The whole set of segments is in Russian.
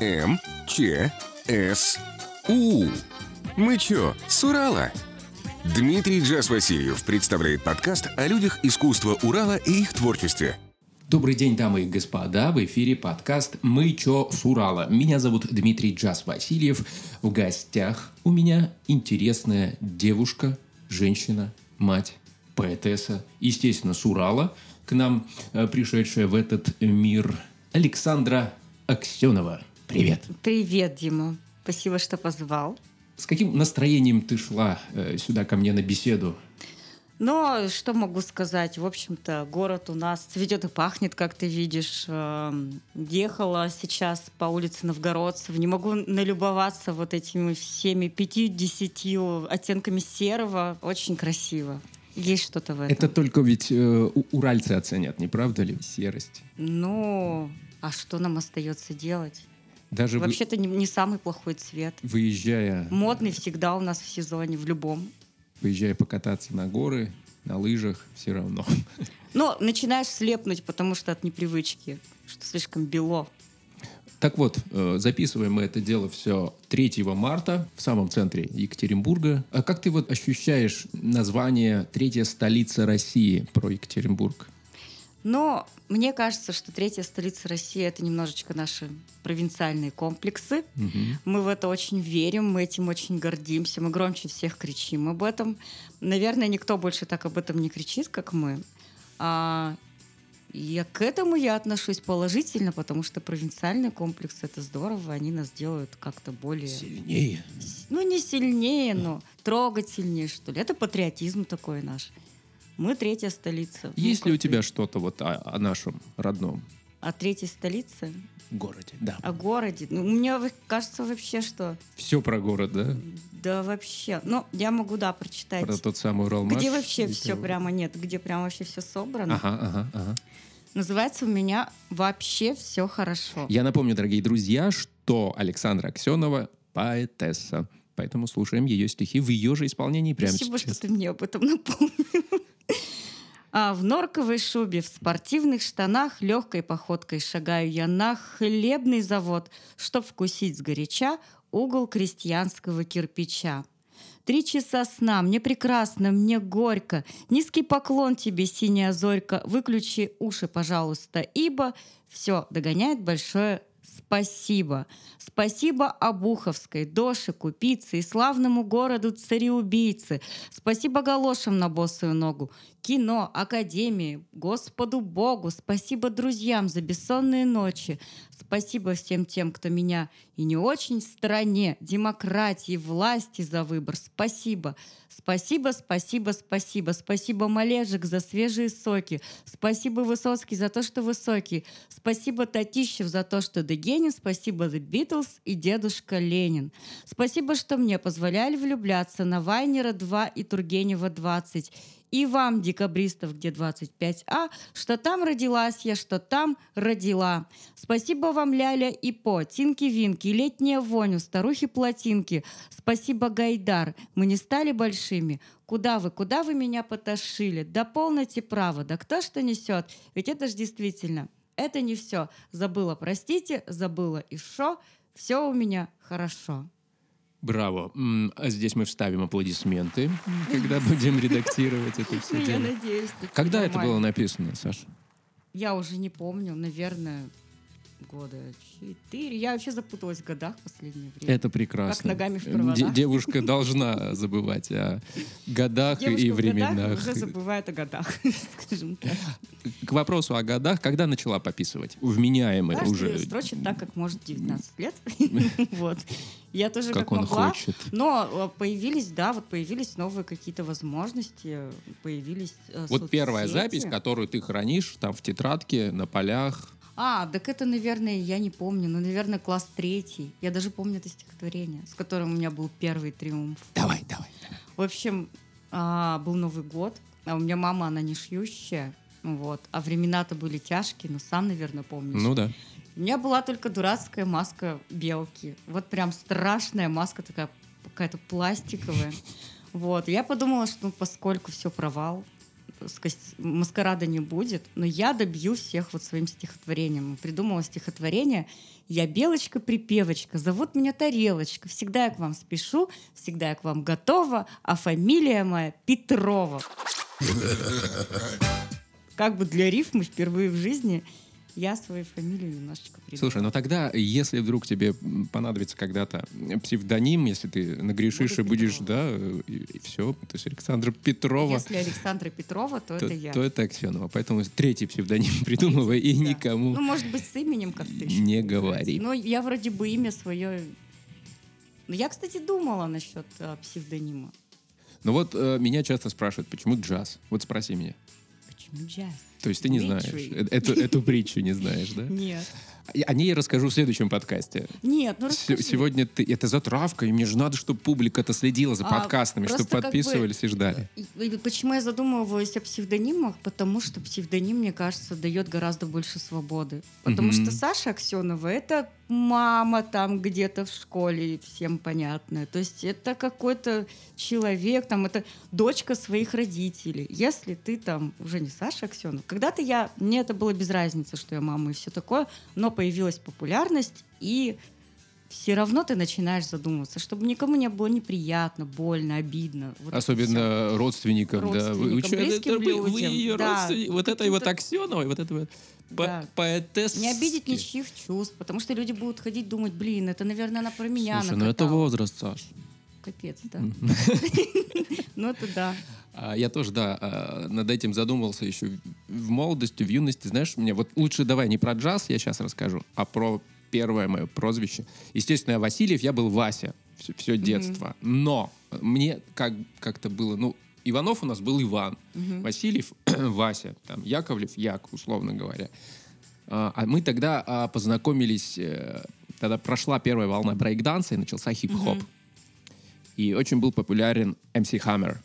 М, Ч, С, У. Мы чё, с Урала? Дмитрий Джаз Васильев представляет подкаст о людях искусства Урала и их творчестве. Добрый день, дамы и господа. В эфире подкаст «Мы чё с Урала». Меня зовут Дмитрий Джаз Васильев. В гостях у меня интересная девушка, женщина, мать, поэтесса, естественно, с Урала. К нам э, пришедшая в этот мир Александра Аксенова. Привет. Привет, Дима. Спасибо, что позвал. С каким настроением ты шла э, сюда ко мне на беседу? Но что могу сказать? В общем-то, город у нас цветет и пахнет, как ты видишь. Эм, ехала сейчас по улице Новгородцев. Не могу налюбоваться вот этими всеми 50 оттенками серого. Очень красиво. Есть что-то в этом. Это только ведь э, уральцы оценят, не правда ли, серость? Ну, а что нам остается делать? Даже Вообще-то не, не самый плохой цвет. Выезжая... Модный всегда у нас в сезоне, в любом. Выезжая покататься на горы, на лыжах, все равно. Но начинаешь слепнуть, потому что от непривычки, что слишком бело. Так вот, э, записываем мы это дело все 3 марта в самом центре Екатеринбурга. А как ты вот ощущаешь название «Третья столица России» про Екатеринбург? Но мне кажется, что третья столица России это немножечко наши провинциальные комплексы. Угу. Мы в это очень верим, мы этим очень гордимся, мы громче всех кричим об этом. Наверное, никто больше так об этом не кричит, как мы. А и к этому я отношусь положительно, потому что провинциальный комплекс это здорово, они нас делают как-то более... Сильнее? Ну, не сильнее, но трогательнее, что ли. Это патриотизм такой наш. Мы третья столица. Есть ну, ли у тебя что-то вот о, о нашем родном? О третьей столице? Городе, да. О городе. Ну, мне кажется вообще, что... Все про город, да? Да вообще. Ну, я могу, да, прочитать. Про тот самый Уралмаш? Где вообще все прямо нет, где прямо вообще все собрано. Ага, ага, ага. Называется у меня «Вообще все хорошо». Я напомню, дорогие друзья, что Александра Аксенова поэтесса. Поэтому слушаем ее стихи в ее же исполнении прямо Спасибо, сейчас. что ты мне об этом напомнил. А в норковой шубе, в спортивных штанах, легкой походкой шагаю я на хлебный завод, чтоб вкусить сгоряча угол крестьянского кирпича. Три часа сна, мне прекрасно, мне горько. Низкий поклон тебе, синяя зорька. Выключи уши, пожалуйста, ибо все догоняет большое спасибо. Спасибо Обуховской, Доше, Купице и славному городу цареубийцы. Спасибо галошам на босую ногу. Кино, Академии, Господу Богу. Спасибо друзьям за бессонные ночи. Спасибо всем тем, кто меня и не очень в стране, демократии, власти за выбор. Спасибо. Спасибо, спасибо, спасибо. Спасибо, Малежик, за свежие соки. Спасибо, Высоцкий, за то, что высокий. Спасибо, Татищев, за то, что Дегенин. Спасибо, The Beatles и дедушка Ленин. Спасибо, что мне позволяли влюбляться на Вайнера 2 и Тургенева 20 и вам, декабристов, где 25А, что там родилась я, что там родила. Спасибо вам, Ляля и По, Тинки-Винки, летняя вонь старухи-плотинки. Спасибо, Гайдар, мы не стали большими. Куда вы, куда вы меня поташили? Да полноте право, да кто что несет? Ведь это ж действительно, это не все. Забыла, простите, забыла и шо, все у меня хорошо. Браво. А здесь мы вставим аплодисменты, когда будем редактировать это все Я надеюсь. Когда это было написано, Саша? Я уже не помню, наверное, года четыре. Я вообще запуталась в годах в последнее время. Это прекрасно. Как ногами в проводах. Де- девушка должна забывать о годах Девушка и годах временах. уже забывает о годах, скажем так. К вопросу о годах, когда начала пописывать? Вменяемый Каждый уже. строчит так, как может 19 лет. Вот. Я тоже Как как, он могла. хочет. Но э, появились, да, вот появились новые какие-то возможности, появились э, Вот первая соцсети. запись, которую ты хранишь там в тетрадке, на полях. А, так это, наверное, я не помню. Ну, наверное, класс третий. Я даже помню это стихотворение, с которым у меня был первый триумф. Давай, давай. В общем, а, был Новый год, а у меня мама, она не шьющая, вот. А времена-то были тяжкие, но сам, наверное, помнишь. Ну да. У меня была только дурацкая маска белки. Вот прям страшная маска такая, какая-то пластиковая. Вот. Я подумала, что ну, поскольку все провал, маскарада не будет, но я добью всех вот своим стихотворением. Придумала стихотворение «Я белочка-припевочка, зовут меня Тарелочка, всегда я к вам спешу, всегда я к вам готова, а фамилия моя Петрова». Как бы для рифмы впервые в жизни я свою фамилию немножечко придумала. Слушай, ну тогда, если вдруг тебе понадобится когда-то псевдоним, если ты нагрешишь Буду и будешь, Петрова. да, и, все, то есть Александра Петрова, Если Александра Петрова, то, то, это я. то это Аксенова. Поэтому третий псевдоним придумывай и Да. никому Ну, может быть, с именем как-то еще. не говори. Но я вроде бы имя свое... Ну, я, кстати, думала насчет а, псевдонима. Ну вот э, меня часто спрашивают, почему джаз? Вот спроси меня. То есть ты не знаешь, э- эту, эту притчу не знаешь, да? Нет. О ней я расскажу в следующем подкасте. Нет, ну расскажи. Сегодня ты... Это затравка, и мне же надо, чтобы публика-то следила за А, подкастами, чтобы как бы- подписывались и ждали. Почему я задумываюсь о псевдонимах? Потому что псевдоним, мне кажется, дает гораздо больше свободы. Потому Мгм. что Саша Аксенова — это мама там где-то в школе, всем понятно. То есть это какой-то человек, там это дочка своих родителей. Если ты там уже не Саша Аксенова. Когда-то я, мне это было без разницы, что я мама и все такое, но появилась популярность, и все равно ты начинаешь задумываться, чтобы никому не было неприятно, больно, обидно. Вот. Особенно родственникам, да. Вы, вы Родственникам, чё, это- это вы, людям, ее да. родственник- Вот это вот и вот это вот Да. поэтесски. Не обидеть ничьих чувств, потому что люди будут ходить думать, блин, это, наверное, она про меня Слушай, ну это накатала». возраст, Саш. Капец, да. Ну это да. А, Я тоже, да, а, над этим задумывался еще в молодости, в юности. Знаешь, мне вот лучше давай не про джаз я сейчас расскажу, а про первое мое прозвище. Естественно, я Васильев, я был Вася все, детство. Но мне как, как-то было, ну, Иванов у нас был Иван, Васильев Вася, там, Яковлев Як, условно говоря. А а мы тогда а, познакомились, э, тогда прошла первая волна брейкданса и начался хип-хоп. И очень был популярен MC Hammer.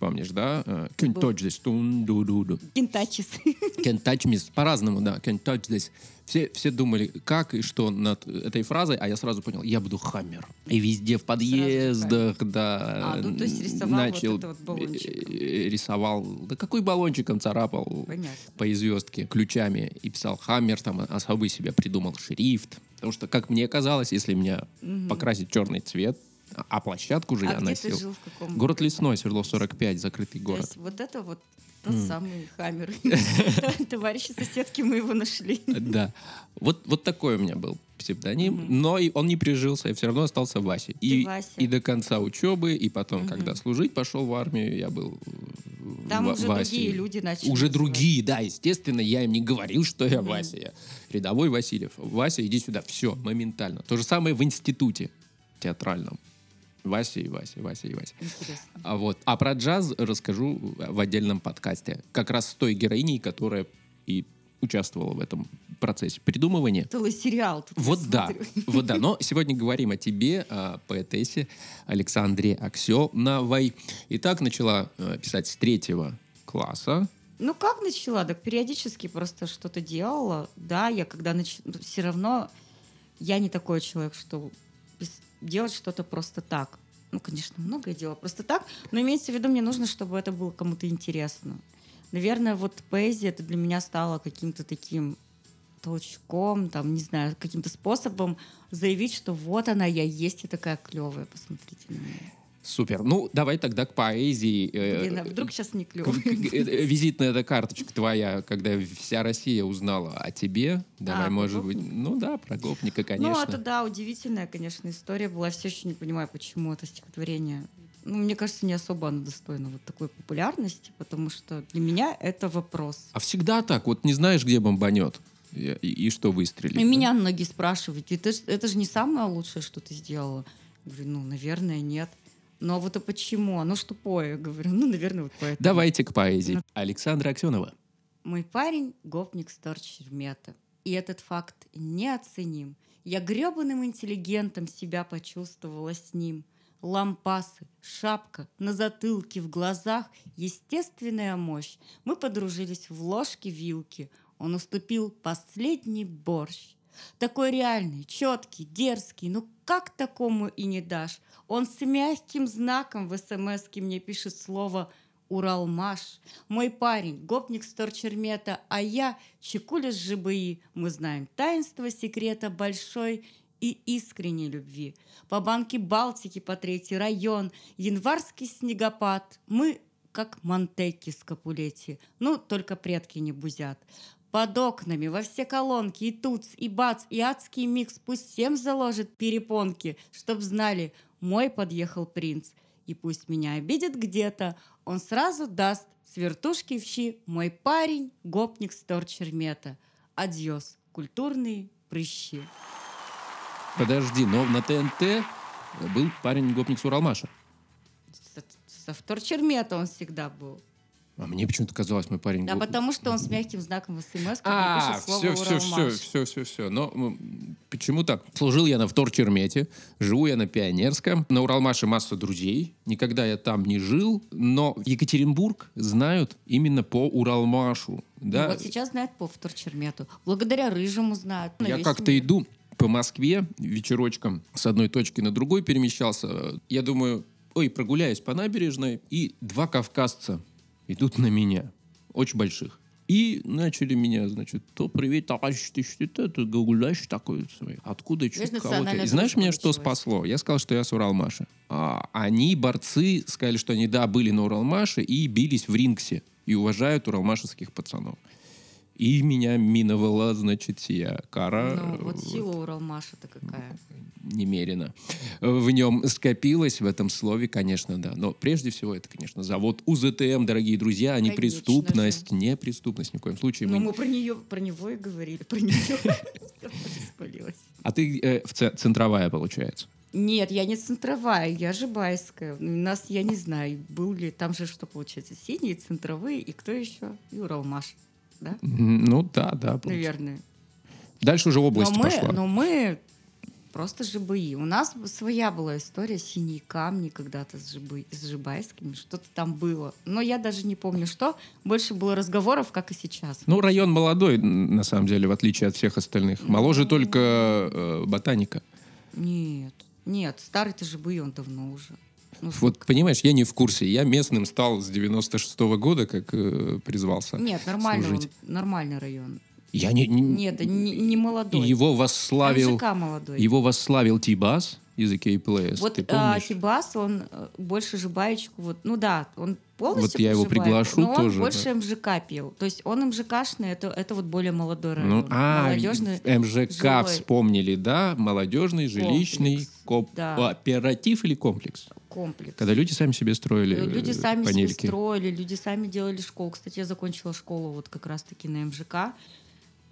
Помнишь, да? Э, Can't touch this. Ду, ду. Кентачис. Can't touch me. По-разному, да. Can't touch this. Все, все думали, как и что над этой фразой, а я сразу понял, я буду хаммер. И везде в подъездах, да. А, ну, то есть рисовал начал, вот это вот баллончиком. э, Рисовал, да какой баллончиком царапал Понятно. по звездке ключами и писал хаммер, там особый себе придумал шрифт. Потому что, как мне казалось, если меня покрасить черный цвет, а- площадку же А я где носил. ты жил? В каком Город городе? Лесной, Свердлов 45, закрытый То город. есть вот это вот тот самый хаммер. Товарищи соседки мы его нашли. Да. Вот, вот такой у меня был псевдоним, но и он не прижился, я все равно остался Васей. И, Вася. и до конца учебы, и потом, когда служить пошел в армию, я был э, Там Ва- уже Васей. другие люди начали. Уже называть. другие, да, естественно, я им не говорил, что я Вася. Я рядовой Васильев. Вася, иди сюда. Все, моментально. То же самое в институте театральном. Вася и Вася, Вася и Вася. Интересно. А вот, а про джаз расскажу в отдельном подкасте. Как раз с той героиней, которая и участвовала в этом процессе придумывания. Целый сериал. тут Вот да, смотрю. вот да. Но сегодня говорим о тебе, о поэтессе Александре Аксеновой. Итак, начала э, писать с третьего класса. Ну, как начала? Так периодически просто что-то делала. Да, я когда начала... Все равно я не такой человек, что делать что-то просто так. Ну, конечно, многое делала просто так, но имеется в виду, мне нужно, чтобы это было кому-то интересно. Наверное, вот поэзия это для меня стала каким-то таким толчком, там, не знаю, каким-то способом заявить, что вот она, я есть и такая клевая, посмотрите на меня. Супер. Ну, давай тогда к поэзии. э, Блин, а вдруг сейчас не к- клевая. к- э, Визитная эта карточка твоя, когда вся Россия узнала о тебе. Давай, А, может быть, ну да, про гопника, Ну, конечно. это да, удивительная, конечно, история была. Все еще не понимаю, почему это стихотворение. Ну, мне кажется, не особо оно достойно вот такой популярности, потому что для меня это вопрос. А всегда так, вот не знаешь, где бомбанет и, и- и что выстрелит. И да? меня многие спрашивают, это, это же не самое лучшее, что ты сделала. Я говорю, ну, наверное, нет. Ну, а вот а почему? Оно ж тупое. Говорю, ну, наверное, вот поэтому. Давайте к поэзии. Александра Аксенова. Мой парень — гопник Старчермета. И этот факт неоценим. Я гребаным интеллигентом себя почувствовала с ним. Лампасы, шапка, на затылке, в глазах естественная мощь. Мы подружились в ложке-вилке. Он уступил последний борщ. Такой реальный, четкий, дерзкий, ну как такому и не дашь? Он с мягким знаком в смс мне пишет слово Уралмаш. Мой парень, гопник Сторчермета, а я Чекуля с ЖБИ. Мы знаем таинство секрета большой и искренней любви. По банке Балтики по третий район, январский снегопад. Мы как Монтеки с Капулетти. Ну, только предки не бузят. Под окнами, во все колонки, и туц, и бац, и адский микс пусть всем заложит перепонки, чтоб знали, мой подъехал принц. И пусть меня обидит где-то, он сразу даст с вертушки в щи мой парень, гопник Сторчермета. Адьос, культурные прыщи. Подожди, но на ТНТ был парень гопник с Уралмаша. Со- Со Вторчермета он всегда был. А мне почему-то казалось, мой парень Да гоп- потому что он с мягким знаком в смс А, пишет слово все, все, все, все, все, все. Но почему-то служил я на вторчермете, живу я на Пионерском. На Уралмаше масса друзей. Никогда я там не жил, но Екатеринбург знают именно по Уралмашу. Ну, Да? вот сейчас знает по Вторчермету. Благодаря Рыжему знают. на Я как-то иду по Москве вечерочком с одной точки на другой перемещался. Я думаю, ой, прогуляюсь по набережной, и два кавказца идут на меня, очень больших. И начали меня, значит, то привет, товарищ, ты что это, ты гуляешь такой? Откуда, Видишь, кого-то?» И знаешь, меня что спасло? Я сказал, что я с Уралмаша. А, они, борцы, сказали, что они, да, были на Уралмаше и бились в рингсе. И уважают уралмашевских пацанов. И меня миновала, значит, сия кара. Ну, вот э, сила Уралмаша-то какая. немерено в нем скопилось в этом слове, конечно, да. Но прежде всего это, конечно, завод УЗТМ, дорогие друзья, а не Конечно преступность, не преступность ни в коем случае. Ну, Мы- мы про нее, про него и говорили, про нее. А ты э, центровая, получается. Нет, я не центровая, я жибайская. У нас, я не знаю, был ли, там же что получается, синие, центровые, и кто еще? И Уралмаш, да? Ну да, да. получается. Наверное. Дальше уже Но область мы, пошла. но мы просто ЖБИ. У нас своя была история синие камни когда-то с, ЖБИ, с жибайскими, что-то там было. Но я даже не помню, что. Больше было разговоров, как и сейчас. Ну, район молодой, на самом деле, в отличие от всех остальных. Моложе только э, ботаника. Нет, нет, старый-то ЖБИ, он давно уже. Ну, Вот, понимаешь, я не в курсе. Я местным стал с 96 года, как э, призвался. Нет, нормальный, он- служить. нормальный район. Я не... не- Нет, не, не молодой. Его восславил... Молодой. Его восславил Тибас из KPLS. Вот ты а, помнишь? Тибас, он э, больше жибаечку, вот, ну да, он полностью Вот я его приглашу но тоже, он больше МЖК пел. То есть он МЖКшный, это, это вот более молодой район. Ну, а, Молодежный МЖК жилой вспомнили, да? Молодежный, жилищный, Комплекс, коп- да. кооператив или комплекс? Комплекс. Когда люди сами себе строили Э, Люди э, сами себе панельки. строили, люди сами делали школу. Кстати, я закончила школу вот как раз-таки на МЖК.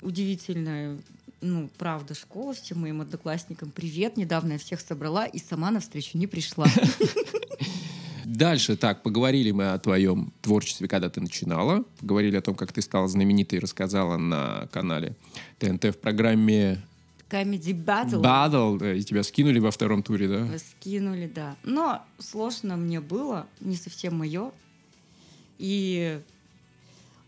Удивительная, ну, правда, школа. Всем моим одноклассникам привет. Недавно я всех собрала и сама на встречу не пришла. Дальше, так, поговорили мы о твоем творчестве, когда ты начинала. Поговорили о том, как ты стала знаменитой, рассказала на канале ТНТ в программе Comedy Battle. Battle. э, И тебя скинули во втором туре, да? Скинули, да. Но сложно мне было, не совсем мое. И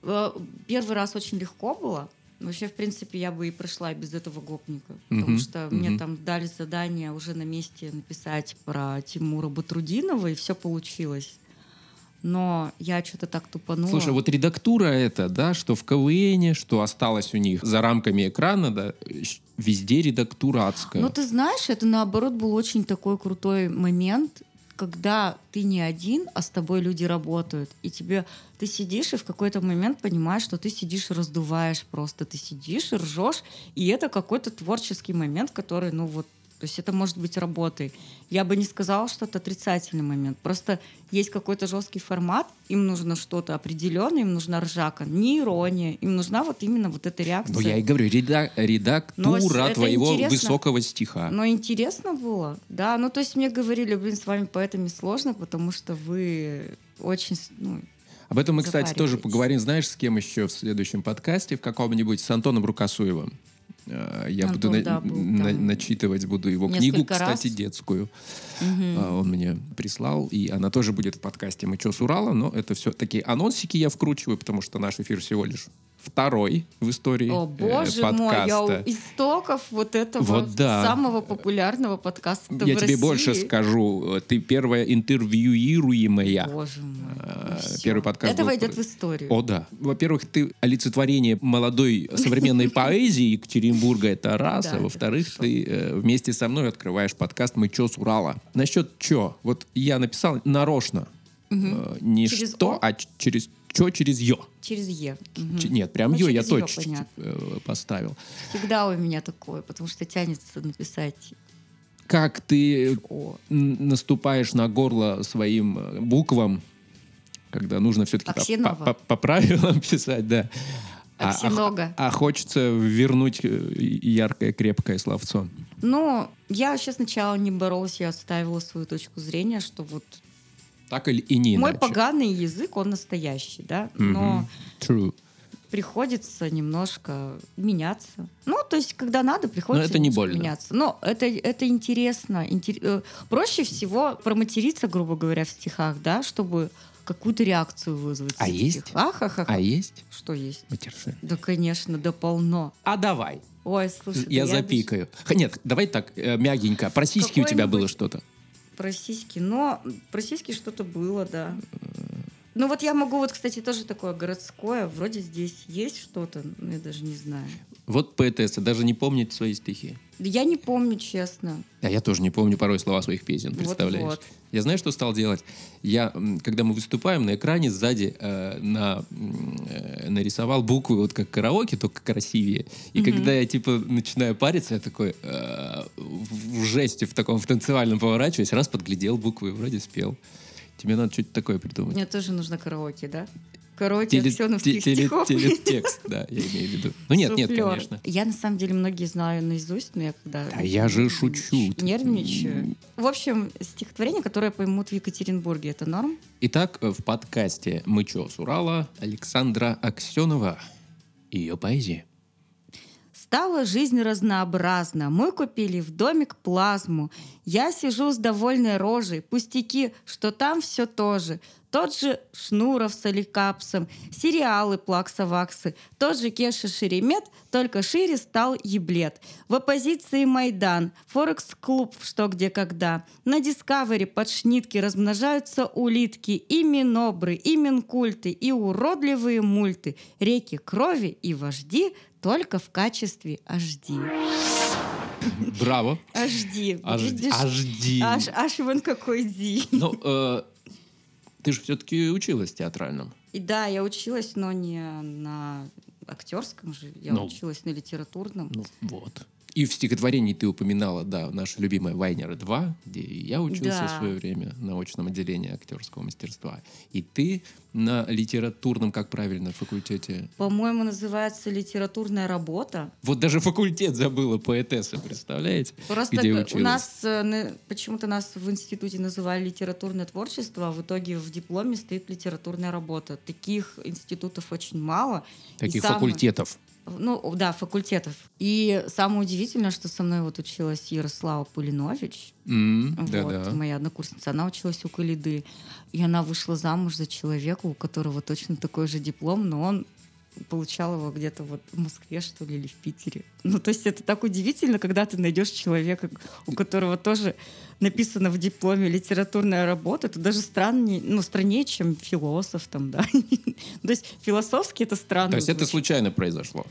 э, первый раз очень легко было. Вообще, в принципе, я бы и прошла без этого гопника. Потому Мгм, что мгм. мне там дали задание уже на месте написать про Тимура Батрудинова, и все получилось. Но я что-то так тупанула. Слушай, вот редактура это, да, что в КВН, что осталось у них за рамками экрана, да, везде редактура адская. Ну, ты знаешь, это наоборот был очень такой крутой момент, когда ты не один, а с тобой люди работают. И тебе ты сидишь и в какой-то момент понимаешь, что ты сидишь раздуваешь просто. Ты сидишь и ржешь, и это какой-то творческий момент, который, ну вот, то есть это может быть работой. Я бы не сказала, что это отрицательный момент. Просто есть какой-то жесткий формат, им нужно что-то определенное, им нужна ржака, не ирония, им нужна вот именно вот эта реакция. Ну, я и говорю, реда- редактура Но твоего интересно. высокого стиха. Но интересно было, да. Ну, то есть мне говорили, блин, с вами поэтами сложно, потому что вы очень, ну, Об этом мы, кстати, тоже поговорим. Знаешь, с кем еще в следующем подкасте? В каком-нибудь с Антоном Рукосуевым. Э, Я Антон, буду на- да, был на- там начитывать буду его книгу, кстати, раз. детскую. мгм. А, Он мне прислал, и она тоже будет в подкасте «Мы чё, с Урала?», но это все такие анонсики я вкручиваю, потому что наш эфир всего лишь второй в истории О, э, боже мой, я у подкаста. истоков вот этого Вот да. самого популярного подкаста Я в тебе России. больше скажу, э, ты первая интервьюируемая. Боже мой. Э, ну первый подкаст Это был войдет в историю. О, да. Во-первых, ты олицетворение молодой современной поэзии Екатеринбурга, это раз. А во-вторых, ты э, вместе со мной открываешь подкаст «Мы чё с Урала». Насчет чё? Вот я написал нарочно. Э, Не что, а через чё, через ё. Через Е. Ч- Нет, прям Ну, ё я точно э, поставил. Всегда у меня такое, потому что тянется написать Как ты О. наступаешь на горло своим э, буквам, когда нужно все-таки по, Аксенова. по- по правилам писать, да. А- а- Аксенога. А, хочется вернуть э, яркое, крепкое словцо. Ну, я вообще сначала не боролась, я оставила свою точку зрения, что вот Так или и не мой иначе. поганый язык, он настоящий, да, но True. приходится немножко меняться. Ну, то есть, когда надо, приходится это не больно. меняться. Но это, это интересно. Интер- э, Проще всего проматериться, грубо говоря, в стихах, да, чтобы какую-то реакцию вызвать. А в этих есть? стихах. Ахахаха. А есть Что есть? матершин? Да, конечно, да полно. А давай. Ой, слушай, да я даже запикаю. Х- Нет, давай так, э, мягенько. Про сиськи у тебя было что-то? Про сиськи. Но про сиськи что-то было, да. Ну вот я могу, вот, кстати, тоже такое городское. Вроде здесь есть что-то, но я даже не знаю. Вот поэтесса, даже не помнит свои стихи. Да Я не помню, честно. А я тоже не помню порой слова своих песен, представляешь? Вот-вот. Я знаю, что стал делать. Я, когда мы выступаем, на экране сзади э, на, э, нарисовал буквы, вот как караоке, только красивее. И когда я, типа, начинаю париться, я такой э, в в жесте, в таком, в танцевальном поворачиваюсь, раз подглядел буквы, вроде спел. Тебе надо что-то такое придумать. Мне тоже нужно караоке, да? Караоке Теле- аксеновских те- теле- стихов. телетекст, да, я имею в виду. Ну нет, нет, Суфлёр. конечно. Я на самом деле многие знаю наизусть, но я когда... Да я же шучу. Нервничаю. В общем, стихотворение, которое поймут в Екатеринбурге, это норм? Итак, э, в подкасте «Мы чё, с Урала» Александра Аксенова. Ее поэзия. Стала жизнь разнообразна. Мы купили в домик плазму. Я сижу с довольной рожей. Пустяки, что там все тоже. Тот же Шнуров с Аликапсом, сериалы Плакса-Ваксы, тот же Кеша Шеремет, только шире стал еблет. В оппозиции Майдан, Форекс-клуб в «Что, где, когда». На Дискавери под шнитки размножаются улитки, и минобры, и минкульты, и уродливые мульты, реки крови и вожди только в качестве HD. Браво. HD. видишь? HD. Аж, аж вон какой ди. Ну, э, ты же все-таки училась в театральном. И да, я училась, но не на актерском же. Я Ну. училась на литературном. Ну, вот. И в стихотворении ты упоминала, да, наша любимая Вайнера 2, где и я учился Да. в свое время на очном отделении актерского мастерства. И ты на литературном, как правильно, факультете. По-моему, называется литературная работа. Вот даже факультет забыла поэтесса, представляете? Просто Где г- у училась? нас э, почему-то нас в институте называли литературное творчество, а в итоге в дипломе стоит литературная работа. Таких институтов очень мало. И Таких самое- факультетов. Ну, да, факультетов. И самое удивительное, что со мной вот училась Ярослава Пулинович. М, Вот, Да-да. моя однокурсница, она училась у Калиды. И она вышла замуж за человека, у которого точно такой же диплом, но он получал его где-то вот в Москве, что ли, или в Питере. Ну, то есть это так удивительно, когда ты найдешь человека, у которого тоже написано в дипломе литературная работа. Это даже страннее, ну, страннее, чем философ там, да. То есть философски это странно. То есть это случайно произошло?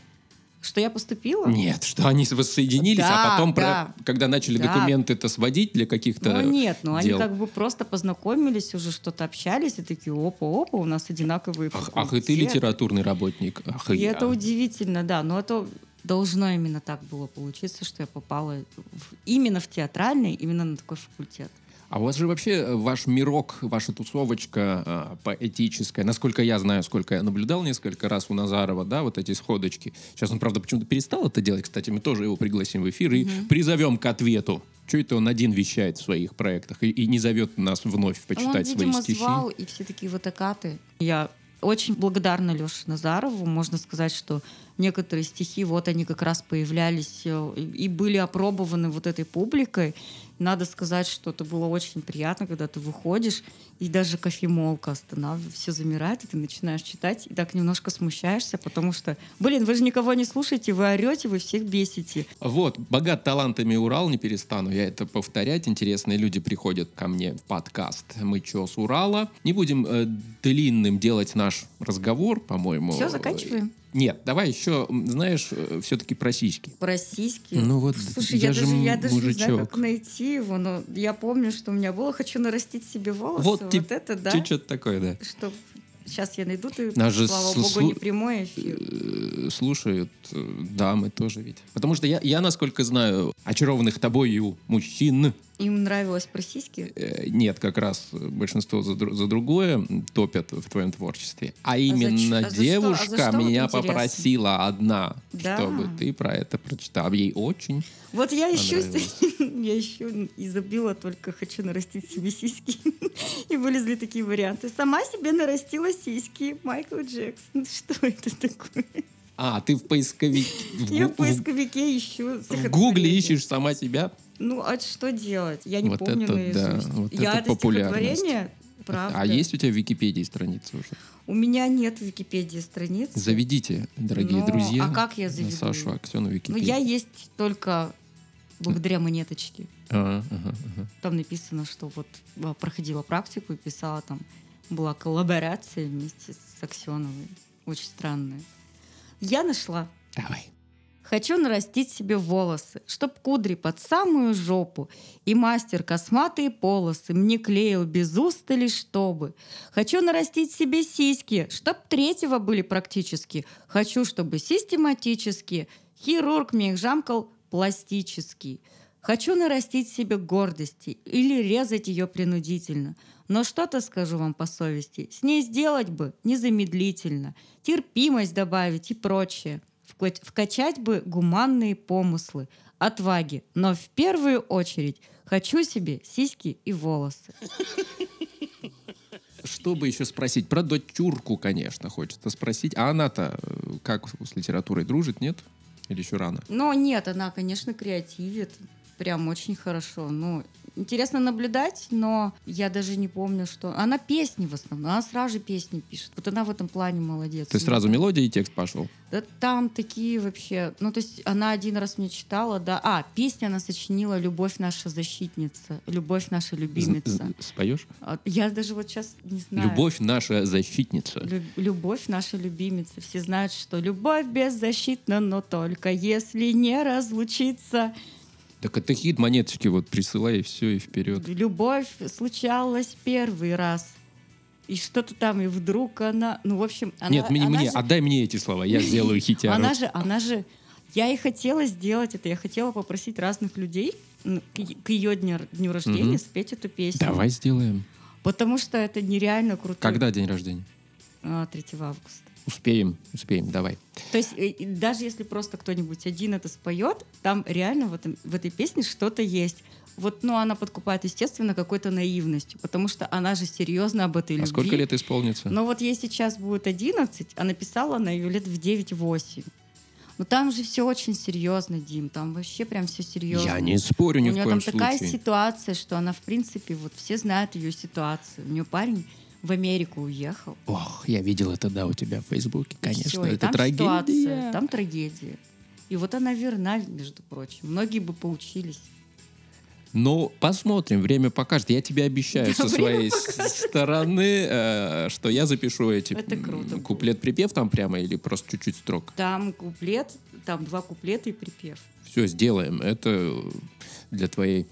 Что я поступила? Нет, что они воссоединились, а Да, потом, про- да. когда начали Да. документы-то сводить для каких-то Ну нет, ну они дел. как бы просто познакомились, уже что-то общались, и такие, опа-опа, у нас одинаковые Ах, ах, и ты факультеты». литературный работник. Ах, и, И я. это удивительно, да, но это должно именно так было получиться, что я попала в- именно в театральный, именно на такой факультет. А у вас же вообще э, ваш мирок, ваша тусовочка э, поэтическая, насколько я знаю, сколько я наблюдал несколько раз у Назарова, да, вот эти сходочки. Сейчас он, правда, почему-то перестал это делать. Кстати, мы тоже его пригласим в эфир и призовем к ответу. Что это он один вещает в своих проектах и, и не зовет нас вновь почитать Он, свои видимо, стихи? звал, и все такие вот окаты. Я очень благодарна Леше Назарову. Можно сказать, что некоторые стихи, вот они как раз появлялись э, и были опробованы вот этой публикой. Надо сказать, что это было очень приятно, когда ты выходишь, и даже кофемолка останавливает, все замирает, и ты начинаешь читать, и так немножко смущаешься, потому что, блин, вы же никого не слушаете, вы орете, вы всех бесите. Вот, богат талантами Урал, не перестану я это повторять. Интересные люди приходят ко мне в подкаст «Мы чё с Урала?». Не будем э, длинным делать наш разговор, по-моему. Все, заканчиваем. Нет, давай еще, знаешь, все-таки про сиськи. Про сиськи. Ну вот, Слушай, я я, же даже, я даже не знаю, мужичок. как найти его, но я помню, что у меня было «Хочу нарастить себе волосы». Вот, Вот, тип- это, да. Чуть-чуть такое, да. Что сейчас я найду, ты, Нас же слава слу- богу, не прямой эфир. Слушают дамы тоже ведь. Потому что я, я, насколько знаю, очарованных тобою мужчин Им нравилось про сиськи. э, нет, как раз большинство за, за другое топят в твоем творчестве. А за именно а за что- девушка а за что вот меня интересно? попросила одна, Да. чтобы ты про это прочитал. Ей очень. Вот я Понравилось. я ищу и забила только «Хочу нарастить себе сиськи». И вылезли такие варианты. Сама себе нарастила сиськи. Майкл Джексон. Что это такое? А, ты в поисковике... Я в поисковике ищу. в Гугле ищешь сама себя? Ну, а что делать? Я не Вот помню это наизусть. да, вот я это это стихотворение, правда. А есть у тебя в Википедии страница уже? У меня нет в Википедии страницы. Заведите, дорогие Но- друзья. а как я заведу Сашу? Аксену в Ну, Википедии. я есть только благодаря монеточке. А, ага, ага. Там написано, что вот а, проходила практику и писала там, была коллаборация вместе с Аксеновой. Очень странная. Я нашла. Давай. Хочу нарастить себе волосы, чтоб кудри под самую жопу, и мастер косматые полосы мне клеил без устали, чтобы. Хочу нарастить себе сиськи, чтоб третьего были практически. Хочу, чтобы систематически хирург мне их жамкал пластический. Хочу нарастить себе гордости или резать ее принудительно. Но что-то скажу вам по совести. С ней сделать бы незамедлительно, терпимость добавить и прочее. Вкачать бы гуманные помыслы, отваги. Но в первую очередь хочу себе сиськи и волосы. Что бы еще спросить? Про дочурку, конечно, хочется спросить. А она-то э, как с литературой дружит, нет? Или еще рано? Но нет, она, конечно, креативит. Прям очень хорошо. Ну, интересно наблюдать, но я даже не помню, что... Она песни в основном. Она сразу же песни пишет. Вот она в этом плане молодец. Есть сразу мелодия и текст пошел? Да там такие вообще... Ну, то есть она один раз мне читала, да. А, песню она сочинила «Любовь наша защитница», «Любовь наша любимица». Споешь? А, Я даже вот сейчас не знаю. Любовь наша защитница. Лю- любовь наша любимица. Все знают, что любовь беззащитна, но только если не разлучиться. Так это хит монеточки вот присылай и все, и вперед. Любовь случалась первый раз. И что-то там, и вдруг она... Ну, в общем, она... Нет, мне, она мне, же- отдай мне эти слова, я сделаю хитяру. Она же, она же... Я и хотела сделать это. Я хотела попросить разных людей к ее дню, дню рождения Мгм. спеть эту песню. Давай сделаем. Потому что это нереально круто. Когда день рождения? 3 августа. Успеем, успеем, давай. То есть э, даже если просто кто-нибудь один это споет, там реально в, этом, в этой песне что-то есть. Вот, ну, она подкупает, естественно, какой-то наивностью, потому что она же серьезно об этой А любви. сколько лет исполнится? Но вот ей сейчас будет 11, а написала она ее лет в 9-8. Но там же все очень серьезно, Дим. Там вообще прям все серьезно. Я не спорю ни У в нее коем там такая случае. ситуация, что она, в принципе, вот все знают ее ситуацию. У нее парень в Америку уехал. Ох, я видел это, да, у тебя в Фейсбуке, конечно. Всё, и это там трагедия. ситуация, там трагедия. И вот она верна, между прочим. Многие бы поучились. Ну, посмотрим, время покажет. Я тебе обещаю Да, со своей с- стороны, э, что я запишу эти Это круто куплет-припев там прямо или просто чуть-чуть строк. Там куплет, там два куплета и припев. Все, сделаем. Это для твоей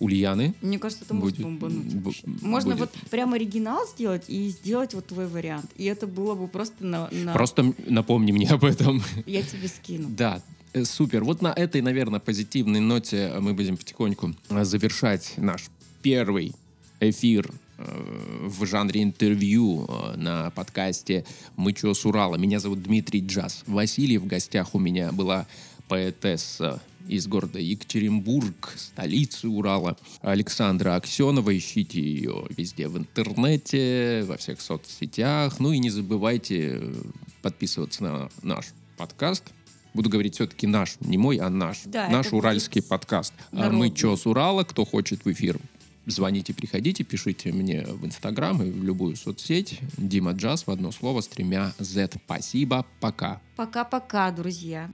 Ульяны. Мне кажется, это Будет, может бомбануть. б-. Можно будет. вот прям оригинал сделать и сделать вот твой вариант. И это было бы просто на... на- Просто напомни мне об этом. Я тебе скину. Да, супер. Вот на этой, наверное, позитивной ноте мы будем потихоньку э, завершать наш первый эфир э, в жанре интервью э, на подкасте «Мы чё с Урала». Меня зовут Дмитрий Джаз Васильев. В гостях у меня была поэтесса из города Екатеринбург, столицы Урала, Александра Аксенова. Ищите ее везде в интернете, во всех соцсетях. Ну и не забывайте э, подписываться на наш подкаст Буду говорить все-таки наш, не мой, а наш. Да, наш уральский будет подкаст. А народный. мы чё с Урала? Кто хочет в эфир, звоните, приходите, пишите мне в Инстаграм и в любую соцсеть. Дима Джаз в одно слово с тремя Z. Спасибо, пока. Пока-пока, друзья.